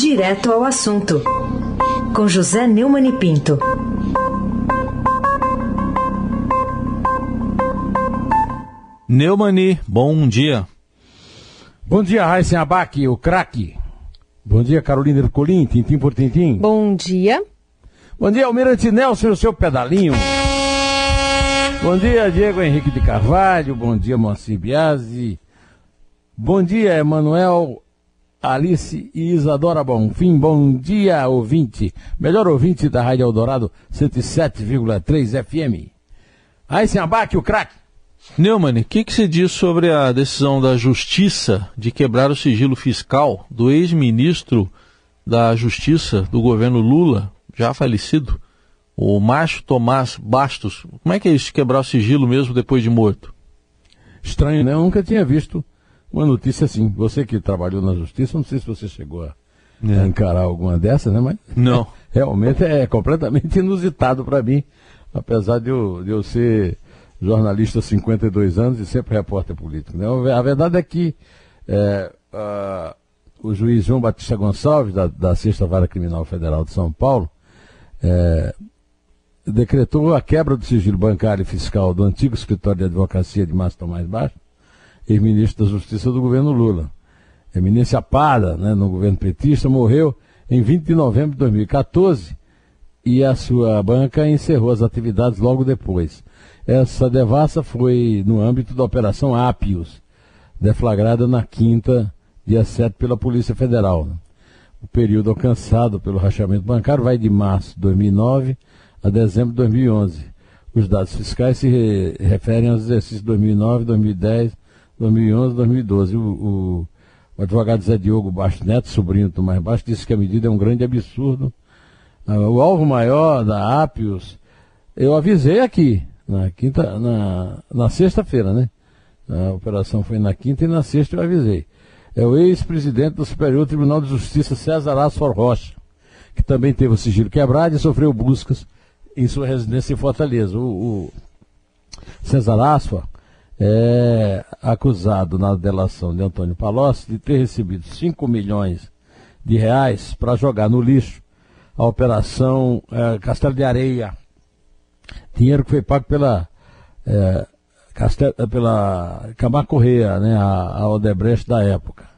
Direto ao assunto, com José Neumann e Pinto. Neumani, bom dia. Bom dia, Raíssen Abac, o craque. Bom dia, Carolina Ercolim, tintim por tintim. Bom dia. Bom dia, Almirante Nelson, o seu pedalinho. Bom dia, Diego Henrique de Carvalho. Bom dia, Moacir Biasi. Bom dia, Emanuel, Alice e Isadora Bonfim. Bom dia, ouvinte. Melhor ouvinte da Rádio Eldorado 107,3 FM. Abaque, o craque. Neumann, o que, que você diz sobre a decisão da Justiça de quebrar o sigilo fiscal do ex-ministro da Justiça do governo Lula, já falecido, o Márcio Tomás Bastos? Como é que é isso, quebrar o sigilo mesmo depois de morto? Estranho, né? Eu nunca tinha visto uma notícia assim. Você que trabalhou na Justiça, não sei se você chegou a, é. a encarar alguma dessas, né? Mas não. realmente é completamente inusitado para mim, apesar de eu, de eu ser jornalista há 52 anos e sempre repórter político. Né? A verdade é que é, a, o juiz João Batista Gonçalves, da, da Sexta Vara Criminal Federal de São Paulo, é, decretou a quebra do sigilo bancário e fiscal do antigo escritório de advocacia de Márcio Tomás Baixo, ex-ministro da Justiça do governo Lula. Eminência Pada, né, no governo petista, morreu em 20 de novembro de 2014 e a sua banca encerrou as atividades logo depois. Essa devassa foi no âmbito da Operação Apios, deflagrada na quinta, dia 7, pela Polícia Federal. O período alcançado pelo rachamento bancário vai de março de 2009 a dezembro de 2011. Os dados fiscais se re referem aos exercícios 2009, 2010, 2011, 2012. O, o, advogado Zé Diogo Baixo Neto, sobrinho do Mais Baixo, disse que a medida é um grande absurdo. Ah, o alvo maior da Apios, eu avisei aqui, na quinta, na, na sexta-feira, né? A operação foi na quinta e na sexta eu avisei. É o ex-presidente do Superior Tribunal de Justiça, César Asfor Rocha, que também teve o sigilo quebrado e sofreu buscas em sua residência em Fortaleza. O, o César Asfor é acusado na delação de Antônio Palocci de ter recebido 5 milhões de reais para jogar no lixo a operação é, Castelo de Areia, dinheiro que foi pago pela, é, Castel, pela Camargo Correia, né, a, a Odebrecht da época.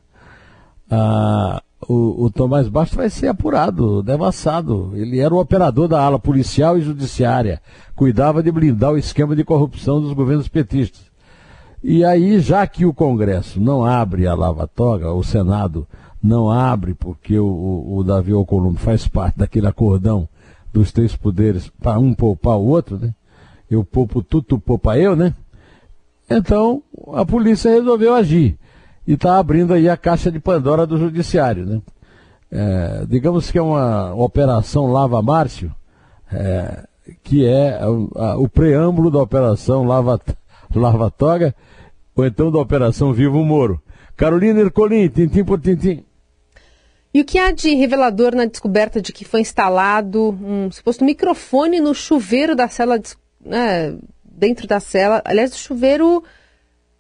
Ah, o, o, Tomás Bastos vai ser apurado, devassado. Ele era o operador da ala policial e judiciária, cuidava de blindar o esquema de corrupção dos governos petistas. E aí, já que o Congresso não abre a lava-toga, o Senado não abre, porque o, o, o Davi Alcolumbre faz parte daquele acordão dos três poderes para um poupar o outro, né? Eu poupo tu, tu poupa eu, né? Então, a polícia resolveu agir. E está abrindo aí a caixa de Pandora do Judiciário, né? É, digamos que é uma operação Lava Márcio, é, que é a, a, o preâmbulo da operação Lava, Lava Toga, ou então da operação Vivo Moro. Carolina Ercolim, tintim por tintim. E o que há de revelador na descoberta de que foi instalado um suposto microfone no chuveiro da cela, né, dentro da cela, aliás, do chuveiro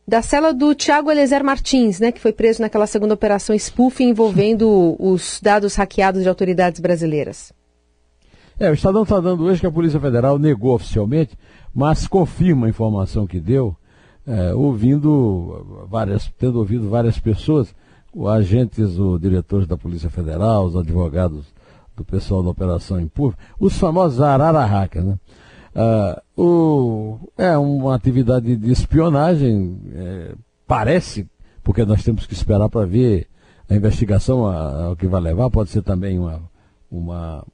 da cela do Tiago Eliezer Martins, né, que foi preso naquela segunda operação spoofing envolvendo os dados hackeados de autoridades brasileiras? É, o Estadão está dando hoje que a Polícia Federal negou oficialmente, mas confirma a informação que deu, é, ouvindo várias, tendo ouvido várias pessoas agentes, os diretores da Polícia Federal, os advogados do pessoal da Operação Impur, os famosos Arara Hacker, né? Ah, o, é uma atividade de espionagem, é, parece, porque nós temos que esperar para ver a investigação, o que vai levar, pode ser também uma, uma,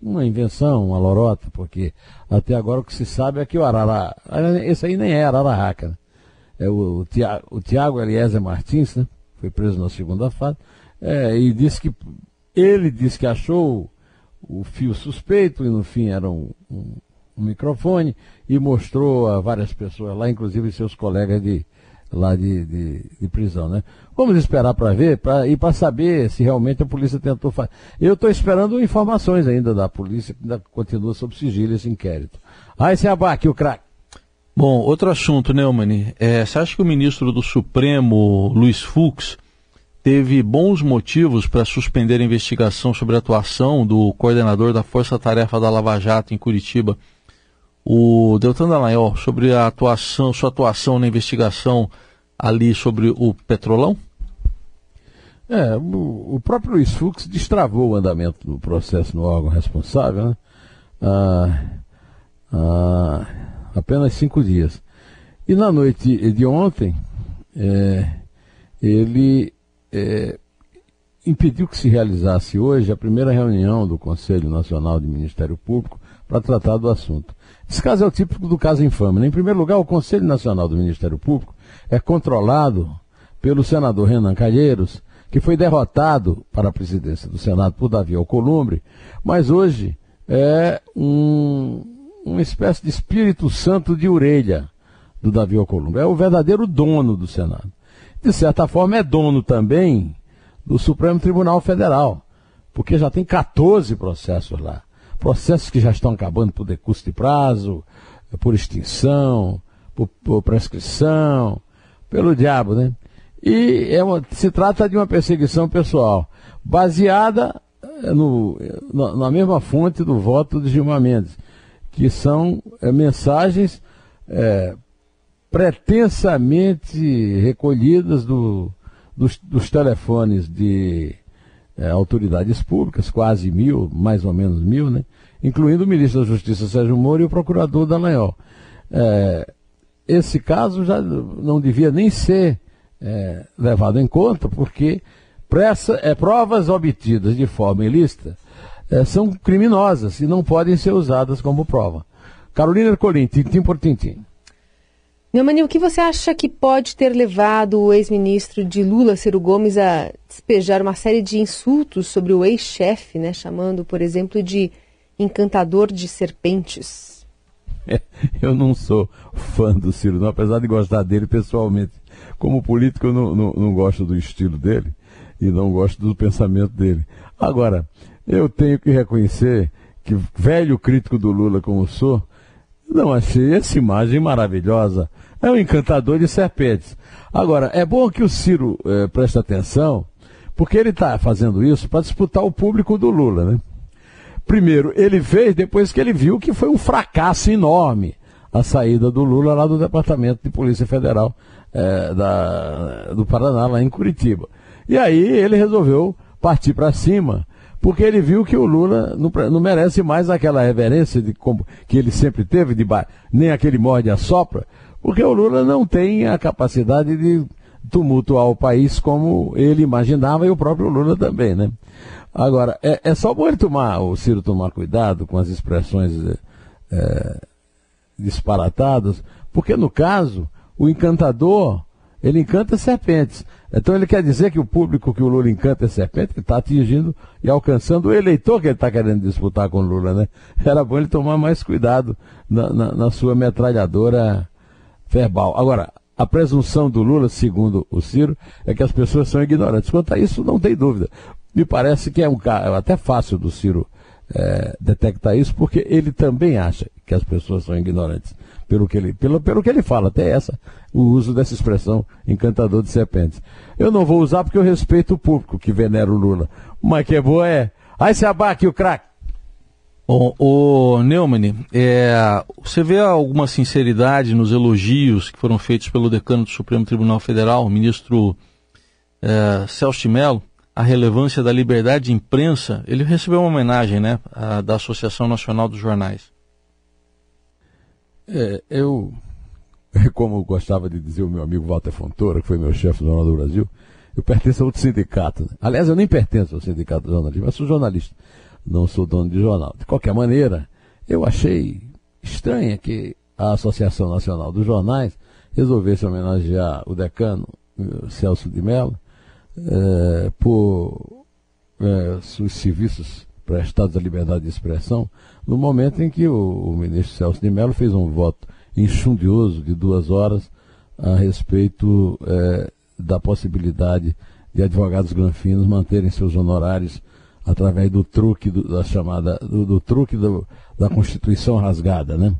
uma invenção, uma lorota, porque até agora o que se sabe é que o Arara, esse aí nem é Arara Hacker, né? é o, o Tiago Eliezer Martins, né? foi preso na segunda fase, é, e disse que ele disse que achou o fio suspeito e no fim era um, um, um microfone e mostrou a várias pessoas lá, inclusive seus colegas de lá de, de, de prisão, né? Vamos esperar para ver pra, e para saber se realmente a polícia tentou fazer. Eu estou esperando informações ainda da polícia, que ainda continua sob sigilo esse inquérito. Aí ah, se abaque o craque. Bom, outro assunto, Neumann. É, você acha que o ministro do Supremo, Luiz Fux, teve bons motivos para suspender a investigação sobre a atuação do coordenador da Força Tarefa da Lava Jato em Curitiba, o Deltan Dallagnol, sobre a atuação, sua atuação na investigação ali sobre o Petrolão? É, o, próprio Luiz Fux destravou o andamento do processo no órgão responsável, né? Ah, ah, apenas cinco dias. E na noite de ontem, é, ele é, impediu que se realizasse hoje a primeira reunião do Conselho Nacional de Ministério Público para tratar do assunto. Esse caso é o típico do caso infame. Né? Em primeiro lugar, o Conselho Nacional do Ministério Público é controlado pelo senador Renan Calheiros, que foi derrotado para a presidência do Senado por Davi Alcolumbre, mas hoje é um, uma espécie de espírito santo de orelha do Davi Alcolumbre. É o verdadeiro dono do Senado de certa forma, é dono também do Supremo Tribunal Federal, porque já tem 14 processos lá. Processos que já estão acabando por decurso de prazo, por extinção, por, por prescrição, pelo diabo, né? E é uma, se trata de uma perseguição pessoal, baseada eh, no, na, mesma fonte do voto de Gilmar Mendes, que são é, mensagens é, pretensamente recolhidas do, dos, dos, telefones de é, autoridades públicas, quase mil, mais ou menos mil, né? incluindo o ministro da Justiça Sérgio Moro e o procurador Dallagnol. É, esse caso já não devia nem ser é, levado em conta, porque pressa, é, provas obtidas de forma ilícita é, são criminosas e não podem ser usadas como prova. Carolina Colim, tintim por tintim. Neumani, o que você acha que pode ter levado o ex-ministro de Lula, Ciro Gomes, a despejar uma série de insultos sobre o ex-chefe, né, chamando, por exemplo, de encantador de serpentes? eu não sou fã do Ciro, não, apesar de gostar dele pessoalmente. Como político, eu não, não, não gosto do estilo dele e não gosto do pensamento dele. Agora, eu tenho que reconhecer que, velho crítico do Lula como sou, não achei essa imagem maravilhosa é um encantador de serpentes. Agora, é bom que o Ciro é, preste atenção, porque ele está fazendo isso para disputar o público do Lula, né? Primeiro, ele fez depois que ele viu que foi um fracasso enorme a saída do Lula lá do Departamento de Polícia Federal é, da, do Paraná, lá em Curitiba. E aí ele resolveu partir para cima, porque ele viu que o Lula não, não merece mais aquela reverência de, como, que ele sempre teve, de, nem aquele morde a sopra, porque o Lula não tem a capacidade de tumultuar o país como ele imaginava e o próprio Lula também, né? Agora, é, é só bom ele tomar, o Ciro tomar cuidado com as expressões é, disparatadas, porque no caso, o encantador, ele encanta serpentes. Então ele quer dizer que o público que o Lula encanta é serpente, que está atingindo e alcançando o eleitor que ele está querendo disputar com o Lula, né? Era bom ele tomar mais cuidado na, na, na sua metralhadora verbal. Agora, a presunção do Lula, segundo o Ciro, é que as pessoas são ignorantes. Quanto a isso, não tem dúvida. Me parece que é um é até fácil do Ciro é, detectar isso, porque ele também acha que as pessoas são ignorantes. Pelo que ele, pelo, pelo que ele fala, até essa, o uso dessa expressão encantador de serpentes. Eu não vou usar porque eu respeito o público que venera o Lula. Mas que é boa é. Aí se abaque o craque. Bom, o Neumann, é, você vê alguma sinceridade nos elogios que foram feitos pelo decano do Supremo Tribunal Federal, o ministro é, Celso de Mello, a relevância da liberdade de imprensa? Ele recebeu uma homenagem né, a, da Associação Nacional dos Jornais. É, eu, como gostava de dizer o meu amigo Walter Fontoura, que foi meu chefe do Jornal do Brasil, eu pertenço a outro sindicato. Aliás, eu nem pertenço ao sindicato do jornalismo, eu sou jornalista não sou dono de jornal. De qualquer maneira, eu achei estranha que a Associação Nacional dos Jornais resolvesse homenagear o decano eh, Celso de Mello eh, por eh, seus serviços prestados à liberdade de expressão, no momento em que o, o ministro Celso de Mello fez um voto enxundioso de duas horas a respeito da possibilidade de advogados granfinos manterem seus honorários através do truque do, da chamada do, do truque do, da Constituição rasgada, né?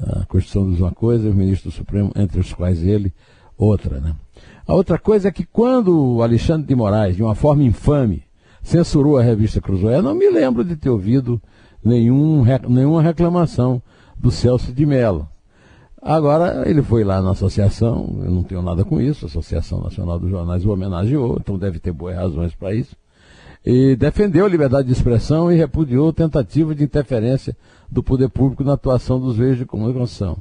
A Constituição diz uma coisa, o ministro do Supremo, entre os quais ele, outra, né? A outra coisa é que quando Alexandre de Moraes, de uma forma infame, censurou a revista Cruzoé, não me lembro de ter ouvido nenhum, nenhuma reclamação do Celso de Mello. Agora, ele foi lá na associação, eu não tenho nada com isso, a Associação Nacional dos Jornais o homenageou, então deve ter boas razões para isso, e defendeu a liberdade de expressão e repudiou tentativa de interferência do poder público na atuação dos meios de comunicação.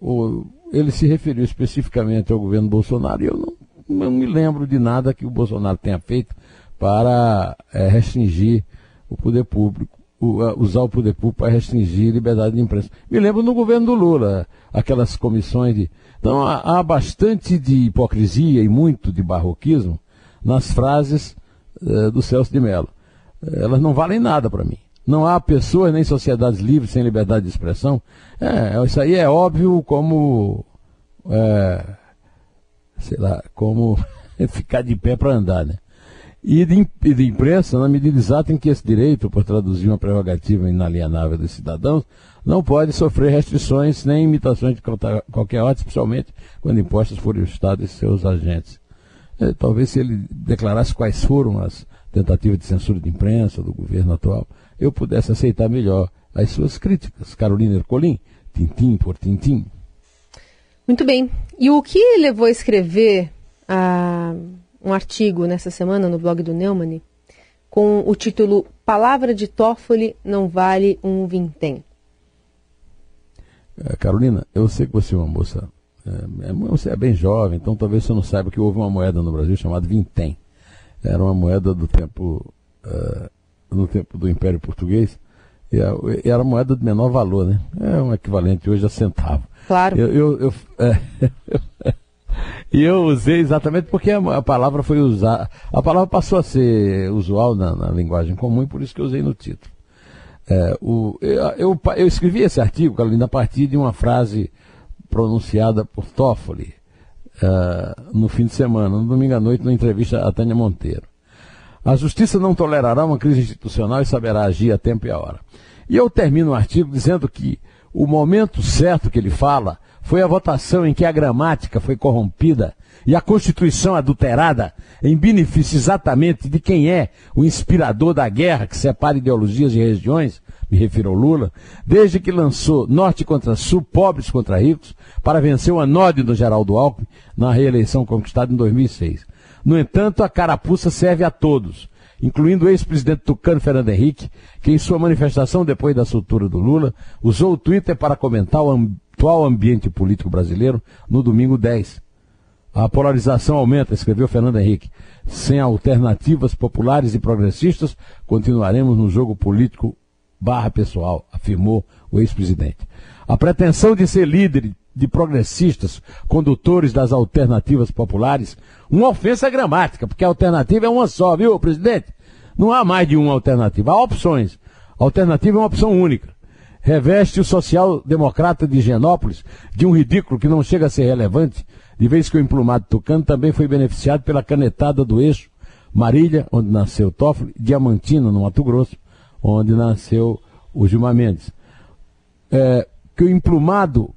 O, ele se referiu especificamente ao governo Bolsonaro e eu não, não me lembro de nada que o Bolsonaro tenha feito para é, restringir o poder público, o, usar o poder público para restringir a liberdade de imprensa. Me lembro no governo do Lula, aquelas comissões de. Então há, há bastante de hipocrisia e muito de barroquismo nas frases uh, do Celso de Mello. Elas não valem nada para mim. Não há pessoas nem sociedades livres sem liberdade de expressão. É, isso aí é óbvio como. É, sei lá, como ficar de pé para andar, né? E de, e de, imprensa, na medida exata em que esse direito, por traduzir uma prerrogativa inalienável dos cidadãos, não pode sofrer restrições nem imitações de qualquer ordem, especialmente quando impostas por o Estado e seus agentes. É, talvez se ele declarasse quais foram as tentativas de censura de imprensa do governo atual, eu pudesse aceitar melhor as suas críticas. Carolina Ercolim, tintim por tintim. Muito bem. E o que levou a escrever ah, um artigo nessa semana no blog do Neumann com o título Palavra de Toffoli não vale um vintém? É, Carolina, eu sei que você é uma moça, é, é, você é bem jovem, então talvez você não saiba que houve uma moeda no Brasil chamada vintém. Era uma moeda do tempo uh, no tempo do Império Português, e, era moeda de menor valor, né? É um equivalente hoje a centavo. Claro. Eu, eu, eu é, e eu usei exatamente porque a, a, palavra foi usada, a palavra passou a ser usual na, na linguagem comum, e por isso que eu usei no título. É, o, eu, eu, eu, escrevi esse artigo, Carolina, a partir de uma frase pronunciada por Toffoli uh, no fim de semana, no domingo à noite, numa entrevista a Tânia Monteiro. A justiça não tolerará uma crise institucional e saberá agir a tempo e a hora. E eu termino o artigo dizendo que o momento certo que ele fala foi a votação em que a gramática foi corrompida e a Constituição adulterada em benefício exatamente de quem é o inspirador da guerra que separa ideologias e regiões, me refiro ao Lula, desde que lançou Norte contra Sul, pobres contra ricos, para vencer o anódio do Geraldo Alckmin na reeleição conquistada em 2006. No entanto, a carapuça serve a todos, incluindo o ex-presidente tucano Fernando Henrique, que em sua manifestação depois da soltura do Lula, usou o Twitter para comentar o atual ambiente político brasileiro no domingo 10. A polarização aumenta, escreveu Fernando Henrique. Sem alternativas populares e progressistas, continuaremos no jogo político barra pessoal, afirmou o ex-presidente. A pretensão de ser líder de progressistas, condutores das alternativas populares, uma ofensa gramática, porque a alternativa é uma só, viu, presidente? Não há mais de uma alternativa, há opções. A alternativa é uma opção única. Reveste o social-democrata de Genópolis de um ridículo que não chega a ser relevante, de vez que o emplumado Tucano também foi beneficiado pela canetada do eixo Marília, onde nasceu Toffoli, Diamantina, no Mato Grosso, onde nasceu o Gilmar Mendes. É, que o emplumado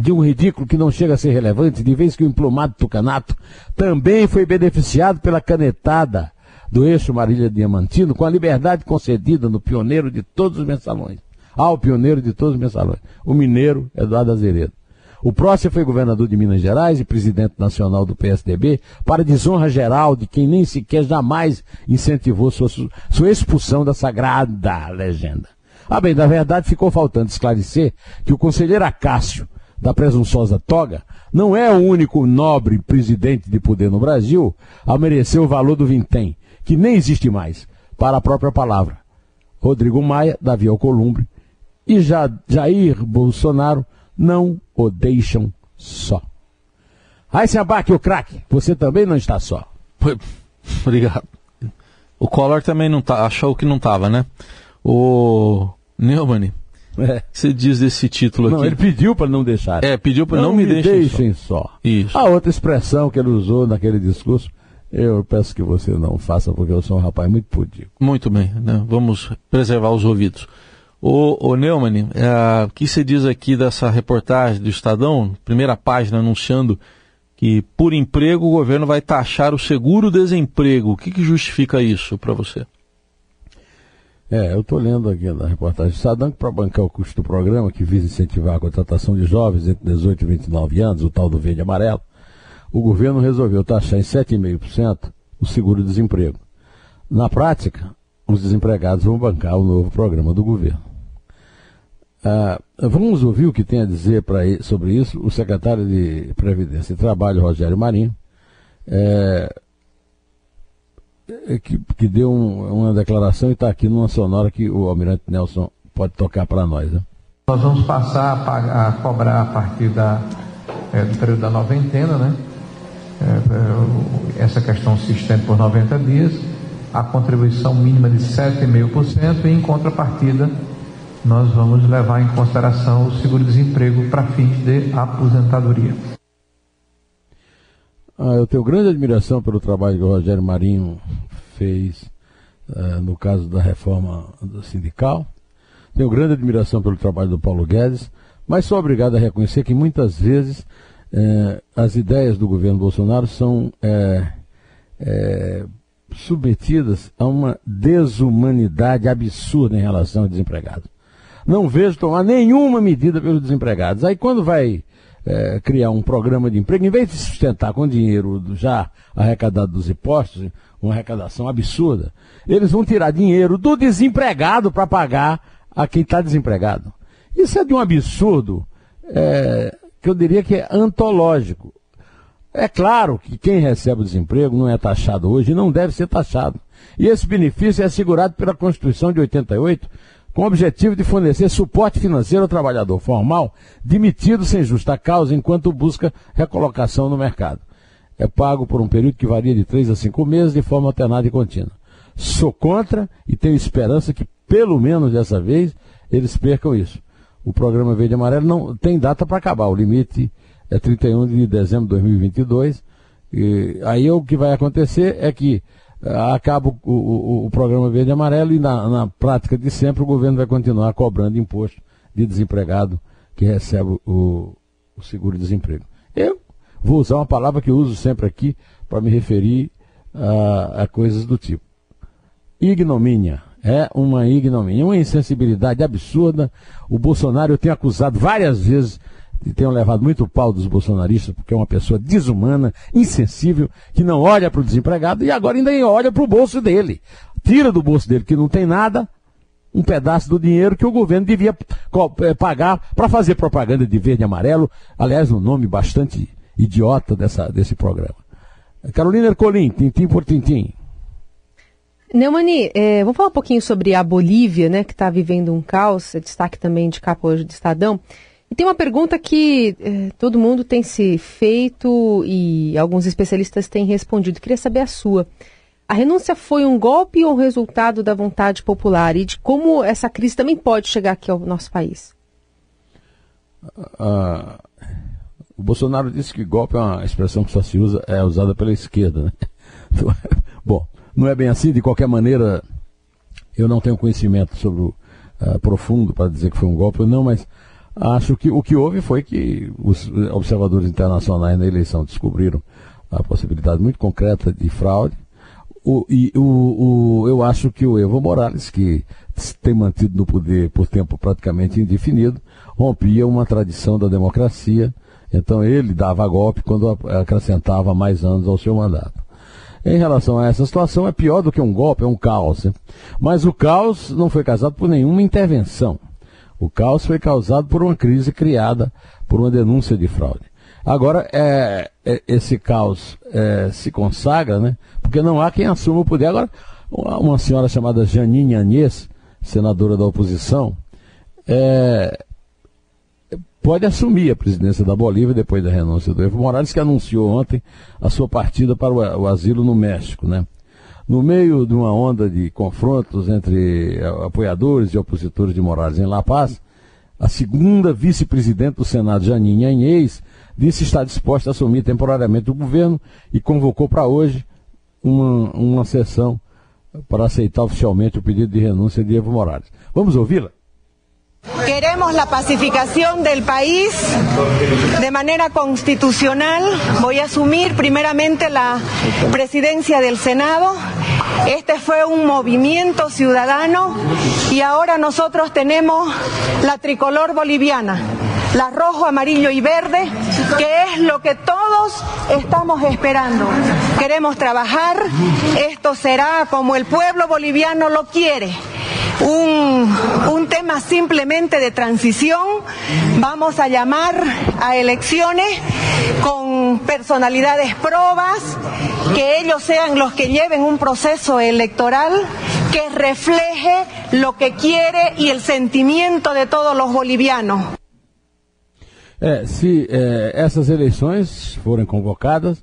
de um ridículo que não chega a ser relevante, de vez que o emplumado Tucanato também foi beneficiado pela canetada do eixo Marília Diamantino, com a liberdade concedida no pioneiro de todos os mensalões. Ao pioneiro de todos os mensalões, o mineiro Eduardo Azeredo. O próximo foi governador de Minas Gerais e presidente nacional do PSDB, para desonra geral de quem nem sequer jamais incentivou sua, sua expulsão da sagrada legenda. Ah, bem, na verdade ficou faltando esclarecer que o conselheiro Acácio, da presunçosa toga, não é o único nobre presidente de poder no Brasil a merecer o valor do vintém, que nem existe mais, para a própria palavra. Rodrigo Maia, Davi Alcolumbre e Jair Bolsonaro não o deixam só. Aí abaque o craque, você também não está só. Obrigado. O Collor também não tá, achou que não estava, né? O Neumann, é. Você diz desse título não, aqui. Ele pediu para não deixar. É, pediu para não, não, me, me deixem, deixem só. só. Isso. A outra expressão que ele usou naquele discurso, eu peço que você não faça, porque eu sou um rapaz muito pudico. Muito bem, né? vamos preservar os ouvidos. O, o Neumann, é, o que você diz aqui dessa reportagem do Estadão, primeira página anunciando que por emprego o governo vai taxar o seguro-desemprego. O que, que justifica isso para você? É, eu estou lendo aqui na reportagem. Sadanco, para bancar o custo do programa, que visa incentivar a contratação de jovens entre 18 e 29 anos, o tal do verde e amarelo, o governo resolveu taxar em 7,5% o seguro-desemprego. Na prática, os desempregados vão bancar o novo programa do governo. Ah, vamos ouvir o que tem a dizer pra, sobre isso o secretário de Previdência e Trabalho, Rogério Marinho, é, que, que, deu um, uma declaração e está aqui numa sonora que o Almirante Nelson pode tocar para nós. Né? Nós vamos passar a, pagar, a, cobrar a partir da, é, do período da noventena, né? É essa questão se estende por 90 dias, a contribuição mínima de 7,5% e em contrapartida nós vamos levar em consideração o seguro-desemprego para fins de aposentadoria. Ah, eu tenho grande admiração pelo trabalho que o Rogério Marinho fez uh, no caso da reforma sindical. Tenho grande admiração pelo trabalho do Paulo Guedes, mas sou obrigado a reconhecer que muitas vezes uh, as ideias do governo Bolsonaro são uh, submetidas a uma desumanidade absurda em relação ao desempregado não vejo tomar nenhuma medida pelos desempregados. Aí quando vai é, criar um programa de emprego, em vez de sustentar com dinheiro já arrecadado dos impostos, uma arrecadação absurda, eles vão tirar dinheiro do desempregado para pagar a quem está desempregado. Isso é de um absurdo é, que eu diria que é antológico. É claro que quem recebe o desemprego não é taxado hoje e não deve ser taxado. E esse benefício é assegurado pela Constituição de 88, com o objetivo de fornecer suporte financeiro ao trabalhador formal demitido sem justa causa enquanto busca recolocação no mercado. É pago por um período que varia de três a cinco meses de forma alternada e contínua. Sou contra e tenho esperança que, pelo menos dessa vez, eles percam isso. O programa Verde e Amarelo não tem data para acabar. O limite é 31 de dezembro de 2022. E aí o que vai acontecer é que acaba o, o, o, programa Verde e Amarelo e na, na, prática de sempre o governo vai continuar cobrando imposto de desempregado que recebe o, o seguro-desemprego. Eu vou usar uma palavra que eu uso sempre aqui para me referir a, a coisas do tipo. Ignomínia. É uma ignomínia, uma insensibilidade absurda. O Bolsonaro tem acusado várias vezes e tenham levado muito pau dos bolsonaristas, porque é uma pessoa desumana, insensível, que não olha para o desempregado e agora ainda olha para o bolso dele. Tira do bolso dele, que não tem nada, um pedaço do dinheiro que o governo devia eh, pagar para fazer propaganda de verde e amarelo. Aliás, um nome bastante idiota dessa, desse programa. Carolina Ercolim, tintim por tintim. Neumani, é, vamos falar um pouquinho sobre a Bolívia, né, que está vivendo um caos, é destaque também de capa hoje do Estadão. E tem uma pergunta que eh, todo mundo tem se feito e alguns especialistas têm respondido. Queria saber a sua. A renúncia foi um golpe ou resultado da vontade popular? E de como essa crise também pode chegar aqui ao nosso país? Ah, o Bolsonaro disse que golpe é uma expressão que só se usa, é usada pela esquerda. Né? Bom, não é bem assim, de qualquer maneira, eu não tenho conhecimento sobre uh, profundo para dizer que foi um golpe ou não, mas Acho que o que houve foi que os observadores internacionais na eleição descobriram a possibilidade muito concreta de fraude. O, e o, o, eu acho que o Evo Morales, que tem mantido no poder por tempo praticamente indefinido, rompia uma tradição da democracia. Então ele dava golpe quando acrescentava mais anos ao seu mandato. Em relação a essa situação, é pior do que um golpe, é um caos. Hein? Mas o caos não foi causado por nenhuma intervenção. O caos foi causado por uma crise criada por uma denúncia de fraude. Agora, é, é, esse caos é, se consagra, né? Porque não há quem assuma o poder. Agora, uma senhora chamada Janine Anhes, senadora da oposição, é, pode assumir a presidência da Bolívia depois da renúncia do Evo Morales, que anunciou ontem a sua partida para o, o asilo no México, né? No meio de uma onda de confrontos entre eh, apoiadores e opositores de Morales em La Paz, a segunda vice-presidente do Senado, Janine Anhês, disse estar disposta a assumir temporariamente o governo e convocou para hoje uma, uma sessão para aceitar oficialmente o pedido de renúncia de Evo Morales. Vamos ouvi-la? Queremos la pacificación del país de manera constitucional. Voy a asumir primeramente la presidencia del Senado. Este fue un movimiento ciudadano y ahora nosotros tenemos la tricolor boliviana la rojo, amarillo y verde, que es lo que todos estamos esperando. Queremos trabajar, esto será como el pueblo boliviano lo quiere. Un, un, tema simplemente de transición. Vamos a llamar a elecciones con personalidades probas, que ellos sean los que lleven un proceso electoral que refleje lo que quiere y el sentimiento de todos los bolivianos. É, se é, essas convocadas,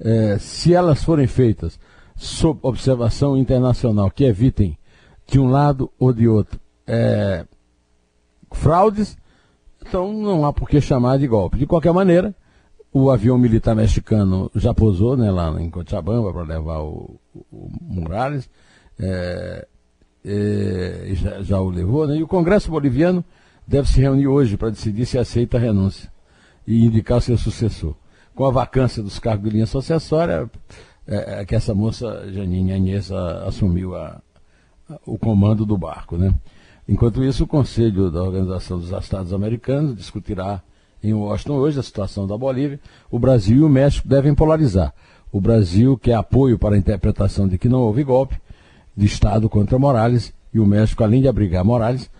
é, se elas feitas sob observação internacional que evitem de um lado ou de outro é, fraudes, então não há por que chamar de golpe. De qualquer maneira, o avião militar mexicano já pousou né, lá em Cochabamba para levar o, o Morales, é, é, já, já, o levou, né, e o Congresso Boliviano deve se reunir hoje para decidir se aceita a renúncia e indicar o seu sucessor. Com a vacância dos cargos de linha sucessória, é, é que essa moça, Janine Anhes, assumiu a, o comando do barco. Né? Enquanto isso, o Conselho da Organização dos Estados Americanos discutirá em Washington hoje a situação da Bolívia. O Brasil e o México devem polarizar. O Brasil quer apoio para a interpretação de que não houve golpe de Estado contra Morales, e o México, além de abrigar Morales,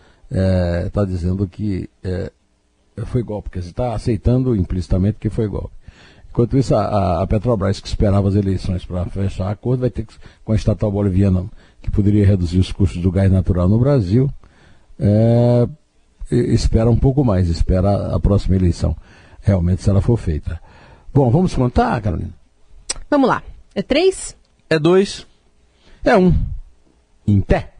está é, dizendo que é, foi golpe, porque está aceitando implicitamente que foi golpe. Enquanto isso, a, a Petrobras, que esperava as eleições para fechar acordo, vai ter que, com a estatal boliviana, que poderia reduzir os custos do gás natural no Brasil, é, espera um pouco mais, espera a próxima eleição, realmente, se ela for feita. Bom, vamos contar, Carolina? Vamos lá. É três? É dois. É um. Em pé.